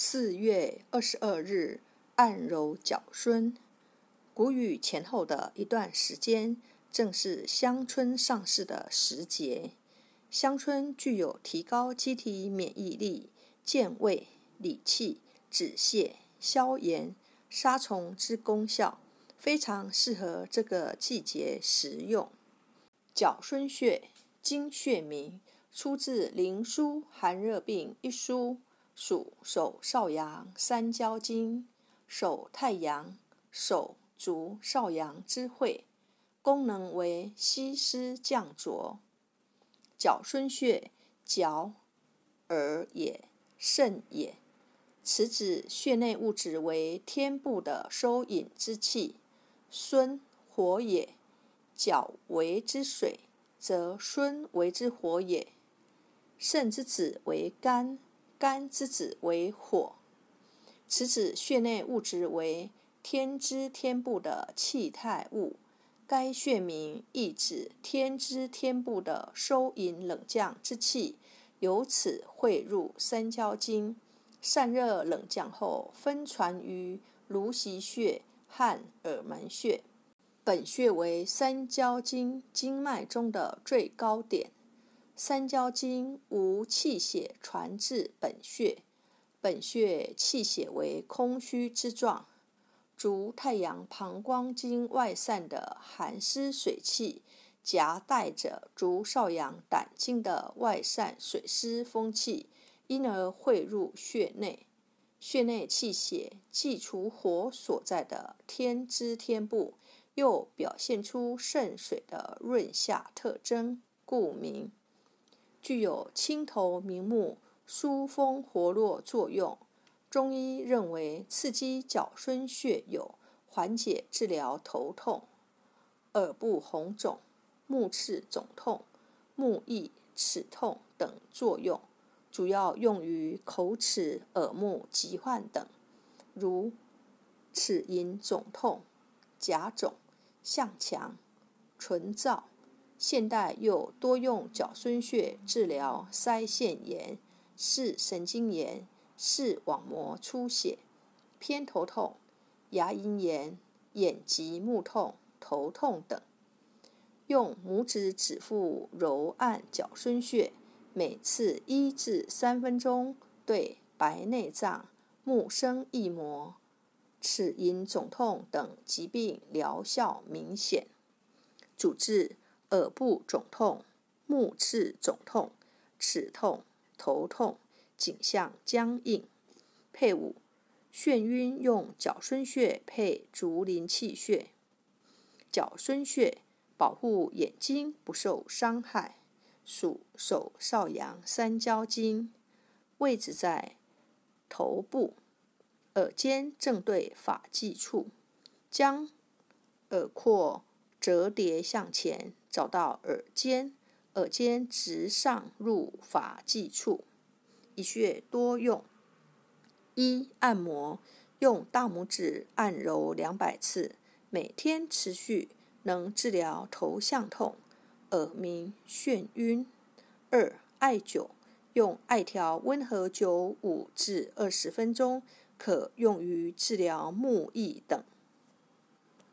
四月二十二日，按揉脚孙。谷雨前后的一段时间，正是香椿上市的时节。香椿具有提高机体免疫力、健胃、理气、止泻、消炎、杀虫之功效，非常适合这个季节食用。脚孙穴，经穴名，出自《灵枢·寒热病》一书。属手少阳三焦经，手太阳，手足少阳之会，功能为吸湿降浊。角孙穴，角耳也，肾也。此指穴内物质为天部的收引之气，孙火也。角为之水，则孙为之火也。肾之子为肝。肝之子为火，此指穴内物质为天之天部的气态物。该穴名意指天之天部的收引冷降之气，由此汇入三焦经，散热冷降后分传于颅息穴和耳门穴。本穴为三焦经经脉中的最高点。三焦经无气血传至本穴，本穴气血为空虚之状，如太阳膀胱经外散的寒湿水气，夹带着足少阳胆经的外散水湿风气，因而汇入穴内。穴内气血既除火所在的天之天部，又表现出肾水的润下特征，故名。具有清头明目、疏风活络作用。中医认为，刺激角孙穴有缓解、治疗头痛、耳部红肿、目赤肿痛、目翳、齿痛等作用，主要用于口齿、耳目疾患等，如齿龈肿痛、甲肿、向强、唇燥。现代又多用角孙穴治疗腮腺炎、视神经炎、视网膜出血、偏头痛、牙龈炎、眼疾目痛、头痛等。用拇指指腹揉按角孙穴，每次一至三分钟，对白内障、目生翳膜、齿龈肿痛等疾病疗效明显。主治。耳部肿痛、目赤肿痛、齿痛、头痛、颈项僵硬。配伍：眩晕用角孙穴配足临气穴。角孙穴保护眼睛不受伤害，属手少阳三焦经，位置在头部，耳尖正对发际处，将耳廓折叠向前。找到耳尖，耳尖直上入发际处，一穴多用。一按摩，用大拇指按揉两百次，每天持续，能治疗头项痛、耳鸣、眩晕。二艾灸，用艾条温和灸五至二十分钟，可用于治疗目翳等。